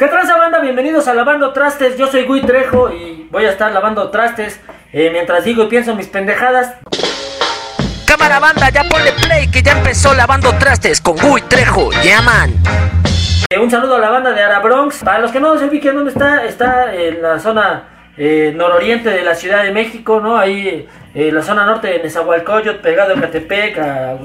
¿Qué tranza banda? Bienvenidos a Lavando Trastes. Yo soy Gui Trejo y voy a estar lavando trastes eh, mientras digo y pienso mis pendejadas. Cámara banda, ya ponle play que ya empezó lavando trastes con Gui Trejo, llaman. Eh, un saludo a la banda de Ara Bronx. Para los que no se ubiquen dónde está, está en la zona eh, nororiente de la Ciudad de México, ¿no? Ahí eh, la zona norte de Nezahualcóyotl, pegado a Catepec,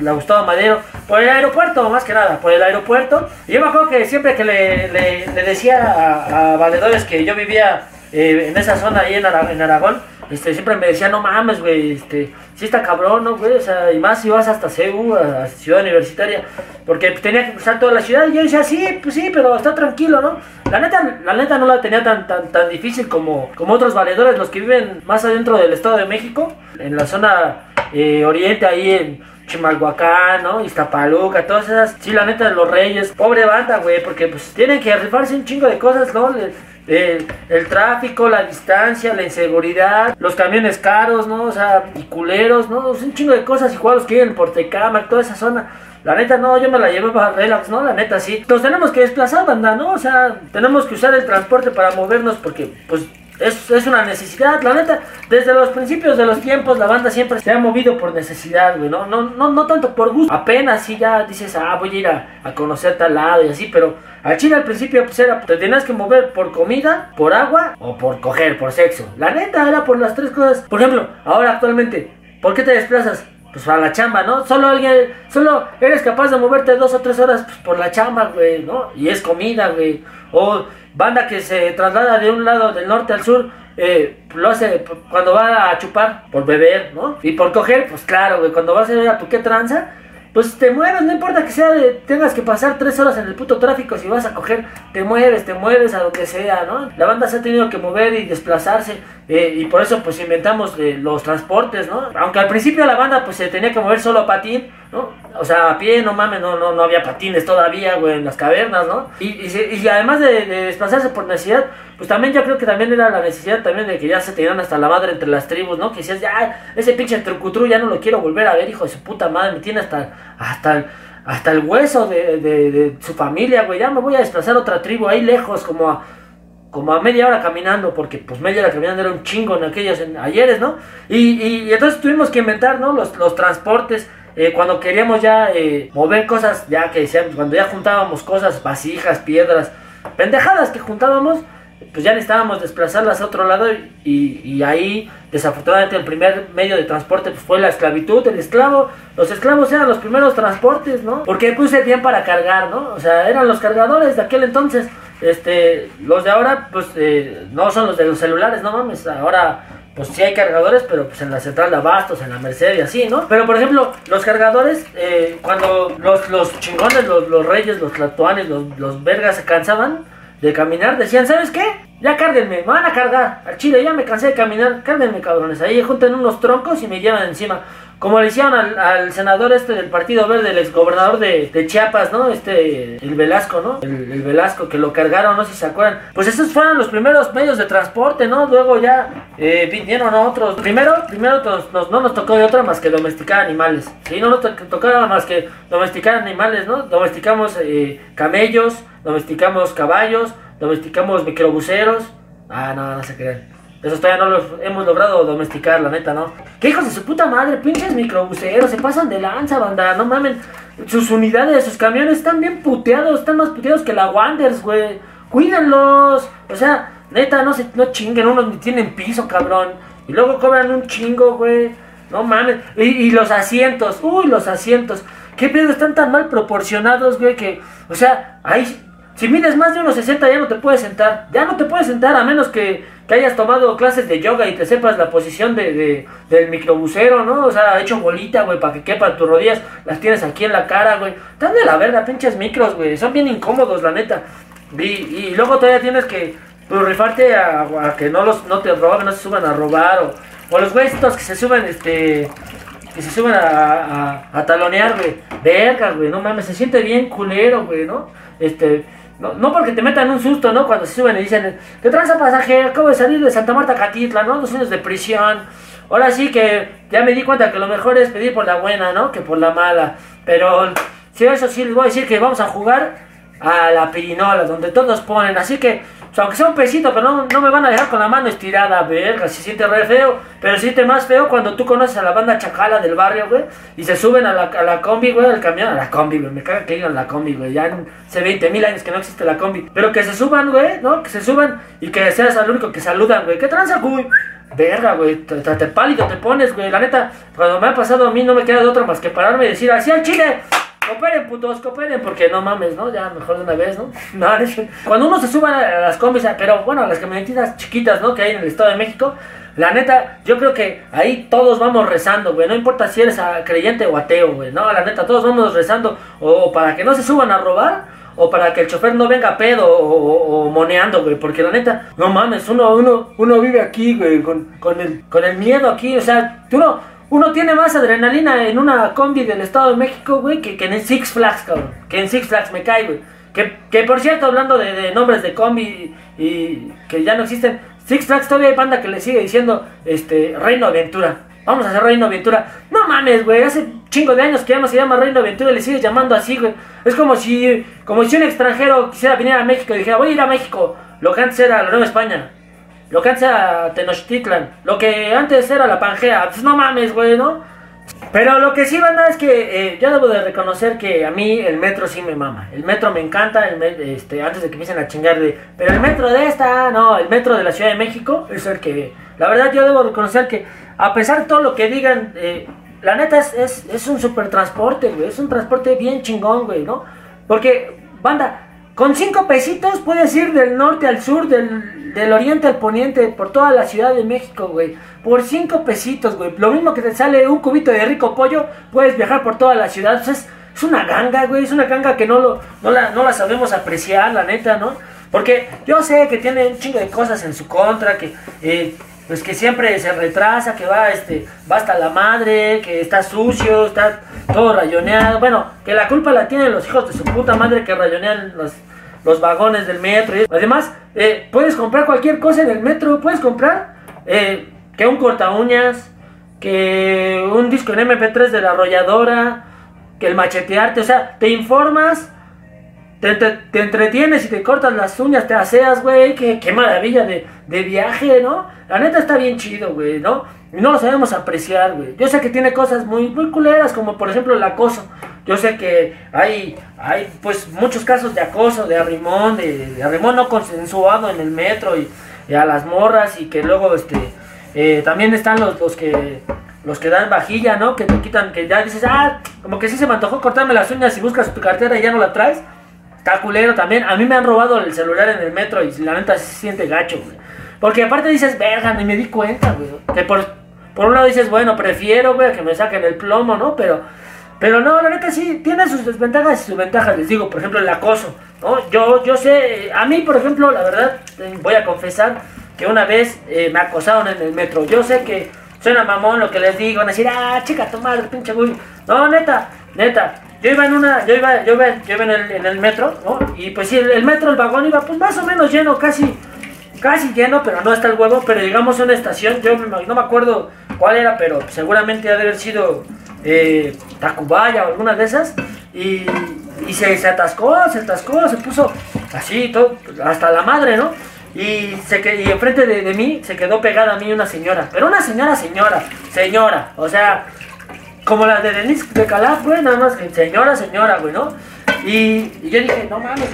la Gustavo Madero, por el aeropuerto, más que nada, por el aeropuerto. Y yo me acuerdo que siempre que le decía a, a valedores que yo vivía eh, en esa zona ahí en, Ara- en Aragón, este, siempre me decía, no mames, güey, este, sí está cabrón, ¿no, güey? O sea, y más si vas hasta CEU, a, Ciudad Universitaria, porque tenía que cruzar toda la ciudad, y yo decía, sí, pues sí, pero está tranquilo, ¿no? La neta, la neta no la tenía tan, tan, tan difícil como, como otros valedores, los que viven más adentro del Estado de México, en la zona eh, oriente, ahí en Chimalhuacán, ¿no? Iztapaluca, todas esas, sí, la neta de los reyes, pobre banda, güey, porque pues tienen que rifarse un chingo de cosas, ¿no? El, el tráfico, la distancia, la inseguridad, los camiones caros, ¿no? O sea, y culeros, ¿no? Un chingo de cosas, igual los que viven en Portecama, toda esa zona. La neta, no, yo me la llevé para relax, ¿no? La neta, sí. Nos tenemos que desplazar, banda, ¿no? O sea, tenemos que usar el transporte para movernos porque, pues, es, es una necesidad, la neta. Desde los principios de los tiempos, la banda siempre se ha movido por necesidad, güey, ¿no? No, no, no tanto por gusto. Apenas sí ya dices, ah, voy a ir a, a conocer tal lado y así, pero al chile al principio, pues era, te tenías que mover por comida, por agua o por coger, por sexo. La neta era por las tres cosas. Por ejemplo, ahora actualmente, ¿por qué te desplazas? Pues para la chamba, ¿no? Solo alguien, solo eres capaz de moverte dos o tres horas pues, por la chamba, güey, ¿no? Y es comida, güey. O banda que se traslada de un lado del norte al sur, eh, lo hace cuando va a chupar, por beber, ¿no? Y por coger, pues claro, güey, cuando vas a ir a tu qué tranza, pues te mueves, no importa que sea de, tengas que pasar tres horas en el puto tráfico, si vas a coger, te mueves, te mueves a lo que sea, ¿no? La banda se ha tenido que mover y desplazarse, eh, y por eso pues inventamos eh, los transportes, ¿no? Aunque al principio la banda pues se tenía que mover solo a patín, ¿no? O sea, a pie, no mames, no, no, no había patines todavía, güey, en las cavernas, ¿no? Y, y, y además de, de desplazarse por necesidad, pues también yo creo que también era la necesidad también de que ya se tenían hasta la madre entre las tribus, ¿no? Que decías, ya, ese pinche trucutru ya no lo quiero volver a ver, hijo de su puta madre, me tiene hasta, hasta, hasta el hueso de, de, de su familia, güey, ya me voy a desplazar a otra tribu ahí lejos, como a, como a media hora caminando, porque pues media hora caminando era un chingo en aquellos en- ayeres, ¿no? Y, y- y entonces tuvimos que inventar, ¿no? Los, los transportes, eh, cuando queríamos ya eh, mover cosas, ya que decíamos, cuando ya juntábamos cosas, vasijas, piedras, pendejadas que juntábamos, pues ya necesitábamos desplazarlas a otro lado y, y ahí desafortunadamente el primer medio de transporte pues, fue la esclavitud, el esclavo, los esclavos eran los primeros transportes, ¿no? Porque puse bien para cargar, ¿no? O sea, eran los cargadores de aquel entonces, este, los de ahora pues eh, no son los de los celulares, no mames, ahora pues sí hay cargadores, pero pues en la central de abastos, en la Merced y así, ¿no? Pero por ejemplo, los cargadores, eh, cuando los, los chingones, los, los reyes, los tlatoanes, los, los vergas se cansaban de caminar, decían, ¿sabes qué? Ya cárguenme, me van a cargar. Al chile, ya me cansé de caminar, cárguenme, cabrones. Ahí junten unos troncos y me llevan encima. Como le hicieron al, senador este del Partido Verde, el exgobernador de, de Chiapas, ¿no? Este, el Velasco, ¿no? El, el Velasco, que lo cargaron, no sé si se acuerdan. Pues esos fueron los primeros medios de transporte, ¿no? Luego ya eh, vinieron otros. Primero, primero nos- no nos tocó de otra más que domesticar animales. Sí, no nos to- tocó nada más que domesticar animales, ¿no? Domesticamos eh, camellos, domesticamos caballos, domesticamos microbuseros. Ah, no, no se crean. Eso todavía no los hemos logrado domesticar, la neta, ¿no? ¿Qué hijos de su puta madre? Pinches microbuseros, se pasan de lanza, banda, no mamen. Sus unidades, sus camiones están bien puteados, están más puteados que la Wanders, güey. Cuídenlos. O sea, neta, no se no chinguen, unos ni tienen piso, cabrón. Y luego cobran un chingo, güey. No mames. Y, y los asientos, uy, los asientos. ¿Qué pedo? Están tan mal proporcionados, güey, que, o sea, ahí si mides más de unos 60 ya no te puedes sentar. Ya no te puedes sentar a menos que, que hayas tomado clases de yoga y te sepas la posición de, de- del microbusero, ¿no? O sea, hecho bolita, güey, para que quepan tus rodillas. Las tienes aquí en la cara, güey. Están de la verga, pinches micros, güey. Son bien incómodos, la neta. Y, y luego todavía tienes que pues, rifarte a, a que no los no te roben, no se suban a robar. O, o los güeyes estos que se suben, este que se suben a, a, a talonear, güey. Verga, güey, no mames, se siente bien culero, güey, ¿no? Este, no, no porque te metan un susto, ¿no? Cuando se suben y dicen, ¿qué tranza pasajero? Acabo de salir de Santa Marta Catitla, ¿no? Dos años de prisión. Ahora sí que ya me di cuenta que lo mejor es pedir por la buena, ¿no? Que por la mala. Pero, si eso sí les voy a decir que vamos a jugar a la pirinola, donde todos ponen. Así que, o sea, aunque sea un pesito, pero no, no me van a dejar con la mano estirada, verga. Se siente re feo, pero se siente más feo cuando tú conoces a la banda chacala del barrio, güey, y se suben a la, a la combi, güey, al camión, a la combi, güey. Me caga que digan la combi, güey. Ya hace 20 mil años que no existe la combi. Pero que se suban, güey, ¿no? Que se suban y que seas el único que saludan, güey. ¿Qué tranza, güey? Verga, güey, te, te, pálido te pones, güey. La neta, cuando me ha pasado a mí no me queda de otra más que pararme y decir así al chile. Cooperen, putos, cooperen, porque no mames, ¿no? Ya mejor de una vez, ¿no? Cuando uno se sube a las combis, pero bueno, a las camionetitas chiquitas, ¿no? Que hay en el Estado de México, la neta, yo creo que ahí todos vamos rezando, güey. No importa si eres ah, creyente o ateo, güey. No, la neta, todos vamos rezando. O para que no se suban a robar. O para que el chofer no venga pedo o, o- moneando, güey. Porque la neta, no mames, uno, uno, uno vive aquí, güey, con, el, con el miedo aquí. O sea, tú no, uno tiene más adrenalina en una combi del Estado de México, güey, que, que en Six Flags, cabrón. Que en Six Flags me cae, güey. Que, que por cierto, hablando de, nombres de combi y que ya no existen, Six Flags todavía hay banda que le sigue diciendo, este, Reino Aventura. Vamos a hacer Reino Aventura. No mames, güey, hace chingo de años que ya no se llama Reino Aventura y le sigues llamando así, güey. Es como si, como si un extranjero quisiera venir a México y dijera, voy a ir a México. Lo que antes era la Nueva España. Lo que antes era Tenochtitlan. Lo que antes era la Pangea. Pues no mames, güey, ¿no? Pero lo que sí, banda, es que eh, yo debo de reconocer que a mí el metro sí me mama. El metro me encanta, el me- este, antes de que empiecen a chingar de... Pero el metro de esta, no, el metro de la Ciudad de México es el que... La verdad yo debo reconocer que a pesar de todo lo que digan, eh, la neta es, es, es un super transporte, güey. Es un transporte bien chingón, güey, ¿no? Porque, banda, con cinco pesitos puedes ir del norte al sur, del, del oriente al poniente, por toda la Ciudad de México, güey. Por cinco pesitos, güey. Lo mismo que te sale un cubito de rico pollo, puedes viajar por toda la ciudad. Pues es, es una ganga, güey. Es una ganga que no, lo, no, la, no la sabemos apreciar, la neta, ¿no? Porque yo sé que tiene un chingo de cosas en su contra, que... eh, pues que siempre se retrasa, que va, este, va hasta la madre, que está sucio, está todo rayoneado. Bueno, que la culpa la tienen los hijos de su puta madre que rayonean los, los vagones del metro. y- Además, eh, puedes comprar cualquier cosa en el metro, puedes comprar eh, que un corta uñas, que un disco en MP3 de la arrolladora, que el machetearte, o sea, te informas te, te- te entretienes y te cortas las uñas, te aseas, güey. Qué, qué maravilla de, de viaje, ¿no? La neta está bien chido, güey, ¿no? Y no lo sabemos apreciar, güey. Yo sé que tiene cosas muy, muy culeras, como por ejemplo el acoso. Yo sé que hay, hay pues muchos casos de acoso, de arrimón, de, de arrimón no consensuado en el metro y, a las morras y que luego, este, eh, también están los, los que los que dan vajilla, ¿no? Que te quitan, que ya dices, ah, como que sí se me antojó cortarme las uñas y buscas tu cartera y ya no la traes. Está culero también. A mí me han robado el celular en el metro y la neta se siente gacho, güey. Porque aparte dices, verga, ni me di cuenta, güey. Que por, por un lado dices, bueno, prefiero, güey, que me saquen el plomo, ¿no? Pero, pero no, la neta sí, tiene sus desventajas y sus ventajas. Les digo, por ejemplo, el acoso, ¿no? Yo, yo sé, a mí, por ejemplo, la verdad, voy a confesar que una vez eh, me acosaron en el metro. Yo sé que suena mamón lo que les digo, van decir, ah, chica, tu madre, pinche güey. No, neta, neta. Yo iba en una, yo iba, yo iba, yo iba en, el, metro, ¿no? Y pues sí, el, el metro, el vagón iba pues más o menos lleno, casi, casi lleno, pero no hasta el huevo. Pero llegamos a una estación, yo no me acuerdo cuál era, pero seguramente ha de haber sido eh, Tacubaya o alguna de esas. Y, y se, se atascó, se atascó, se puso así, todo, hasta la madre, ¿no? Y, se y enfrente de, de mí se quedó pegada a mí una señora. Pero una señora, señora, señora. O sea, como la de Denise de Calaf, güey, nada más que señora, señora, güey, ¿no? Y, y yo dije, no mames.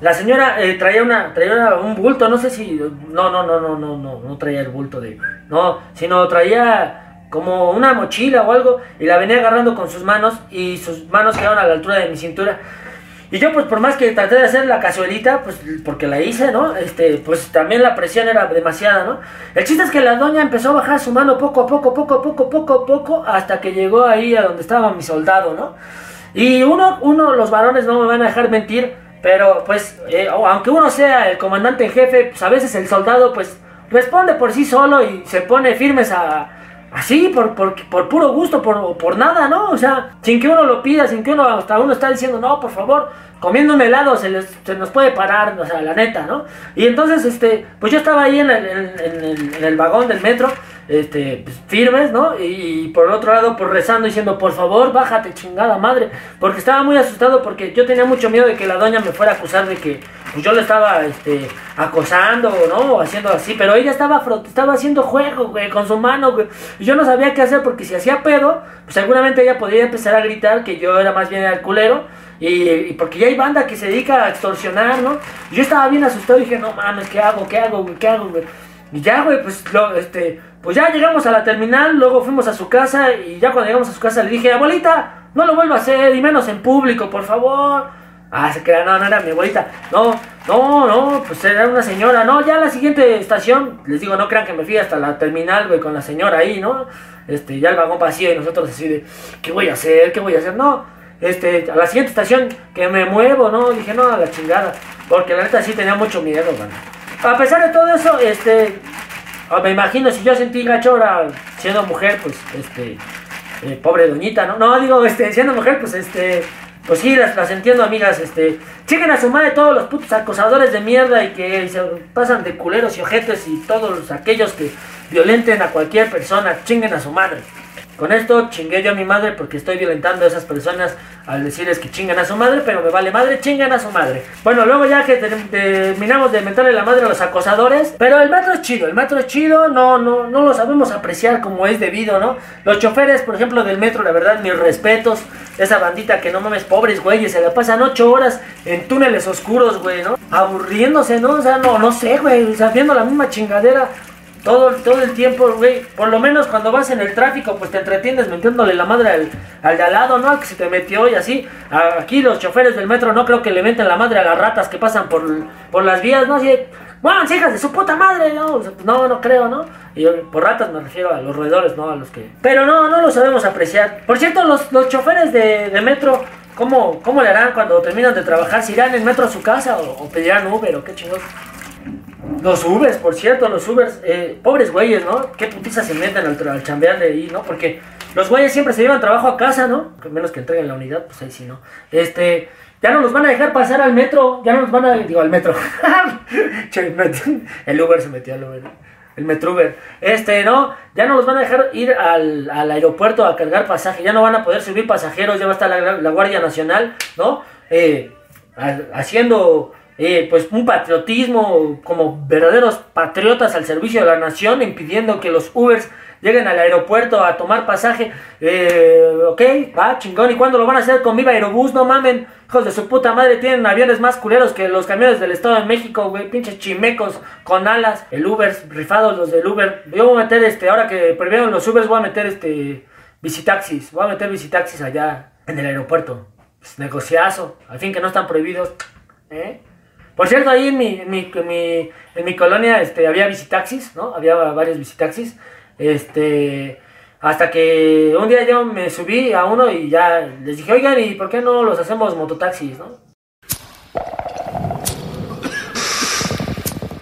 La señora eh, traía una traía un bulto, no sé si no no no no no no no traía el bulto de no, sino traía como una mochila o algo y la venía agarrando con sus manos y sus manos quedaron a la altura de mi cintura. Y yo pues por más que traté de hacer la cazuelita, pues porque la hice, ¿no? Este, pues también la presión era demasiada, ¿no? El chiste es que la doña empezó a bajar su mano poco a poco, poco a poco, poco a poco, hasta que llegó ahí a donde estaba mi soldado, ¿no? Y uno, uno, los varones no me van a dejar mentir, pero pues, eh, aunque uno sea el comandante en jefe, pues a veces el soldado pues responde por sí solo y se pone firmes a... Así, por, por, por puro gusto, por, por nada, ¿no? O sea, sin que uno lo pida, sin que uno hasta uno está diciendo, no, por favor, comiendo un helado se, les, se nos puede parar, o sea, la neta, ¿no? Y entonces, este, pues yo estaba ahí en el, en, el, vagón del metro, este, pues, firmes, ¿no? Y, por otro lado, pues rezando, diciendo, por favor, bájate, chingada madre, porque estaba muy asustado, porque yo tenía mucho miedo de que la doña me fuera a acusar de que pues, yo le estaba, este, acosando, ¿no? Haciendo así, pero ella estaba, estaba haciendo juego, güey, con su mano, güey, y yo no sabía qué hacer, porque si hacía pedo, pues seguramente ella podría empezar a gritar que yo era más bien el culero, y, porque ya hay banda que se dedica a extorsionar, ¿no? Yo estaba bien asustado y dije, no mames, ¿qué hago? ¿Qué hago, güey? ¿Qué hago, güey? Y ya, güey, pues, lo, este, pues ya llegamos a la terminal, luego fuimos a su casa y ya cuando llegamos a su casa le dije, abuelita, no lo vuelva a hacer, y menos en público, por favor. Ah, se queda, no, no era mi abuelita. No, no, no, pues era una señora. No, ya la siguiente estación, les digo, no crean que me fui hasta la terminal, güey, con la señora ahí, ¿no? Este, ya el vagón vacío y nosotros así de, ¿qué voy a hacer? ¿Qué voy a hacer? No, este, a la siguiente estación que me muevo, ¿no? Dije, no, a la chingada. Porque la neta sí tenía mucho miedo, man. A pesar de todo eso, este, ah, me imagino si yo sentí gachora siendo mujer, pues, este, eh, pobre doñita, ¿no? No, digo, este, siendo mujer, pues, este, pues sí, las, las entiendo, amigas, este, chequen a su madre todos los putos acosadores de mierda y que se pasan de culeros y ojetes y todos aquellos que violenten a cualquier persona, chinguen a su madre. Con esto chingué yo a mi madre porque estoy violentando a esas personas al decirles que chingan a su madre, pero me vale madre, chingan a su madre. Bueno, luego ya que terminamos de mentarle la madre a los acosadores, pero el metro es chido, el metro es chido, no, no, no lo sabemos apreciar como es debido, ¿no? Los choferes, por ejemplo, del metro, la verdad, mis respetos, esa bandita que no mames, pobres güeyes, se la pasan ocho horas en túneles oscuros, güey, ¿no? Aburriéndose, ¿no? O sea, no, no sé, güey, o viendo la misma chingadera todo, todo el tiempo, güey. Por lo menos cuando vas en el tráfico, pues te entretienes metiéndole la madre al, al de al lado, ¿no? Al que se te metió y así. Aquí los choferes del metro no creo que le meten la madre a las ratas que pasan por, por las vías, ¿no? Así, bueno, hijas de su puta madre, no, no, no creo, ¿no? Y por ratas me refiero a los roedores, ¿no? A los que... Pero no, no lo sabemos apreciar. Por cierto, los, los choferes de, de metro, ¿cómo, ¿cómo le harán cuando terminan de trabajar? ¿Si irán en metro a su casa o, o pedirán Uber o qué chingados? Los Ubers, por cierto, los Ubers, eh, pobres güeyes, ¿no? Qué putiza se meten al, al chambear de ahí, ¿no? Porque los güeyes siempre se llevan trabajo a casa, ¿no? Menos que entreguen la unidad, pues ahí sí, ¿no? Este, ya no los van a dejar pasar al metro, ya no los van a, digo, al metro. el Uber se metió al Uber, el Metro Uber. Este, ¿no? Ya no los van a dejar ir al, al aeropuerto a cargar pasaje, ya no van a poder subir pasajeros, ya va a estar la, la Guardia Nacional, ¿no? Eh, haciendo eh, pues un patriotismo como verdaderos patriotas al servicio de la nación, impidiendo que los Ubers lleguen al aeropuerto a tomar pasaje. Eh, ok, va, chingón. ¿Y cuándo lo van a hacer con Viva Aerobús? No mamen, hijos de su puta madre, tienen aviones más culeros que los camiones del Estado de México, güey, pinches chimecos con alas. El Uber, rifados los del Uber. Yo voy a meter este, ahora que prohibieron los Ubers, voy a meter este, visitaxis. Voy a meter visitaxis allá en el aeropuerto. Pues, negociazo, al fin que no están prohibidos. ¿Eh? Por cierto, ahí en mi, en mi, en mi, colonia este, había visitaxis, ¿no? Había varios visitaxis. Este, hasta que un día yo me subí a uno y ya les dije, oigan, ¿y por qué no los hacemos mototaxis, no?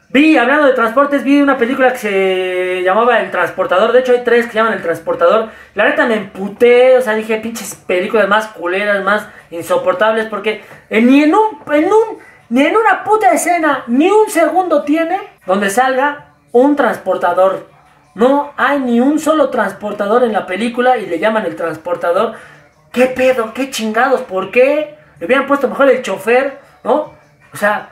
Vi, hablando de transportes, vi una película que se llamaba El Transportador. De hecho, hay tres que llaman El Transportador. La neta me emputé, o sea, dije, pinches películas más culeras, más insoportables, porque ni en un, en un ni en una puta escena, ni un segundo tiene donde salga un transportador. No hay ni un solo transportador en la película y le llaman el transportador. ¿Qué pedo? ¿Qué chingados? ¿Por qué? Le hubieran puesto mejor el chofer, ¿no? O sea,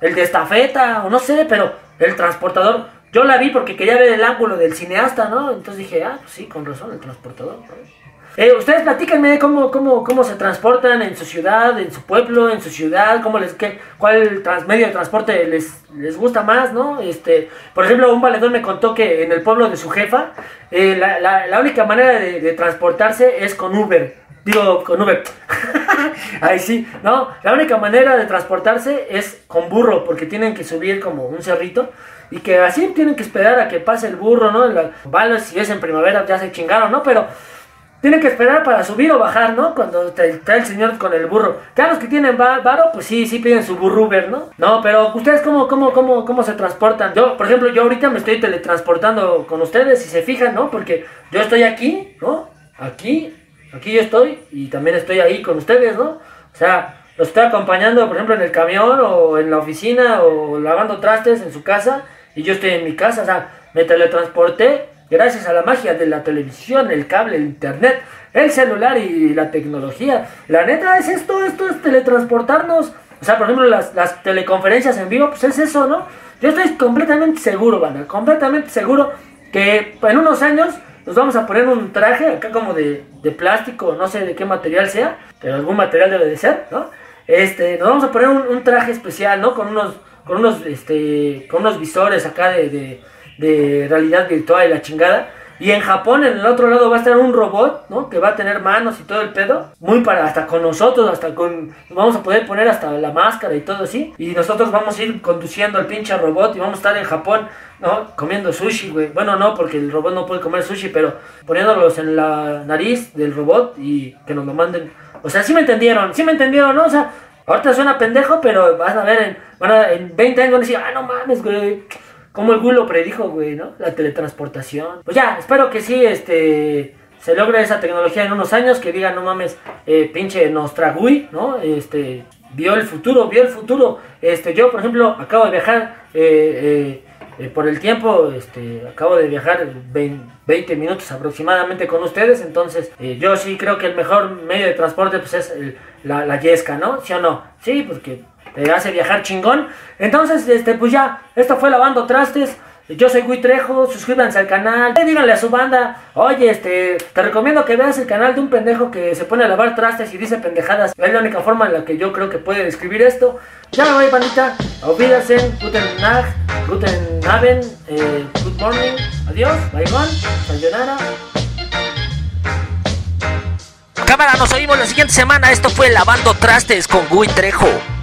el de estafeta, o no sé, pero el transportador. Yo la vi porque quería ver el ángulo del cineasta, ¿no? Entonces dije, ah, pues sí, con razón, el transportador. Eh, ustedes platíquenme cómo, cómo, cómo se transportan en su ciudad, en su pueblo, en su ciudad, cómo les, qué, cuál medio de transporte les, les gusta más, ¿no? Este, por ejemplo, un valedor me contó que en el pueblo de su jefa, eh, la, la, la, única manera de, transportarse es con Uber. Digo, con Uber. Ahí sí, ¿no? La única manera de transportarse es con burro, porque tienen que subir como un cerrito. Y que así tienen que esperar a que pase el burro, ¿no? Si es en primavera ya se chingaron, ¿no? Pero tienen que esperar para subir o bajar, ¿no? Cuando está el señor con el burro. Ya los que tienen varo, pues sí, sí piden su burruber, ¿no? No, pero ustedes cómo, cómo, cómo, cómo se transportan. Yo, por ejemplo, yo ahorita me estoy teletransportando con ustedes, si se fijan, ¿no? Porque yo estoy aquí, ¿no? Aquí, aquí yo estoy y también estoy ahí con ustedes, ¿no? O sea, los estoy acompañando, por ejemplo, en el camión o en la oficina o lavando trastes en su casa y yo estoy en mi casa, o sea, me teletransporté gracias a la magia de la televisión, el cable, el internet, el celular y la tecnología. La neta es esto, esto es teletransportarnos. O sea, por ejemplo, las, las teleconferencias en vivo, pues es eso, ¿no? Yo estoy completamente seguro, banda, completamente seguro que en unos años nos vamos a poner un traje acá como de, plástico, no sé de qué material sea, pero algún material debe de ser, ¿no? Este, nos vamos a poner un, traje especial, ¿no? Con unos, con unos, este, con unos visores acá de, de realidad virtual y la chingada. Y en Japón, en el otro lado, va a estar un robot, ¿no? Que va a tener manos y todo el pedo. Muy para, hasta con nosotros, hasta con... Vamos a poder poner hasta la máscara y todo así. Y nosotros vamos a ir conduciendo al pinche robot y vamos a estar en Japón, ¿no? Comiendo sushi, güey. Bueno, no, porque el robot no puede comer sushi, pero poniéndolos en la nariz del robot y que nos lo manden. O sea, sí me entendieron, sí me entendieron, ¿no? O sea, ahorita suena pendejo, pero vas a ver, en, en 20 años van a decir, ah, no mames, güey. Como el güey lo predijo, güey, ¿no? La teletransportación. Pues ya, espero que sí, este, se logre esa tecnología en unos años, que digan, no mames, eh, pinche Nostragui, ¿no? Este, vio el futuro, vio el futuro. Este, yo, por ejemplo, acabo de viajar eh, eh, eh, por el tiempo, este, acabo de viajar vein- 20 minutos aproximadamente con ustedes, entonces eh, yo sí creo que el mejor medio de transporte pues es el- la, la yesca, ¿no? ¿Sí o no? Sí, porque te hace viajar chingón. Entonces, este, pues ya, esto fue Lavando Trastes. Yo soy Gui Trejo, suscríbanse al canal, eh, díganle a su banda, oye, este, te recomiendo que veas el canal de un pendejo que se pone a lavar trastes y dice pendejadas. Es la única forma en la que yo creo que puede describir esto. Ya me voy, bandita. Auf Wiedersehen, guten Nacht, guten eh, good morning, adiós, bye gone, sayonara. Cámara, nos oímos la siguiente semana. Esto fue Lavando Trastes con Gui Trejo.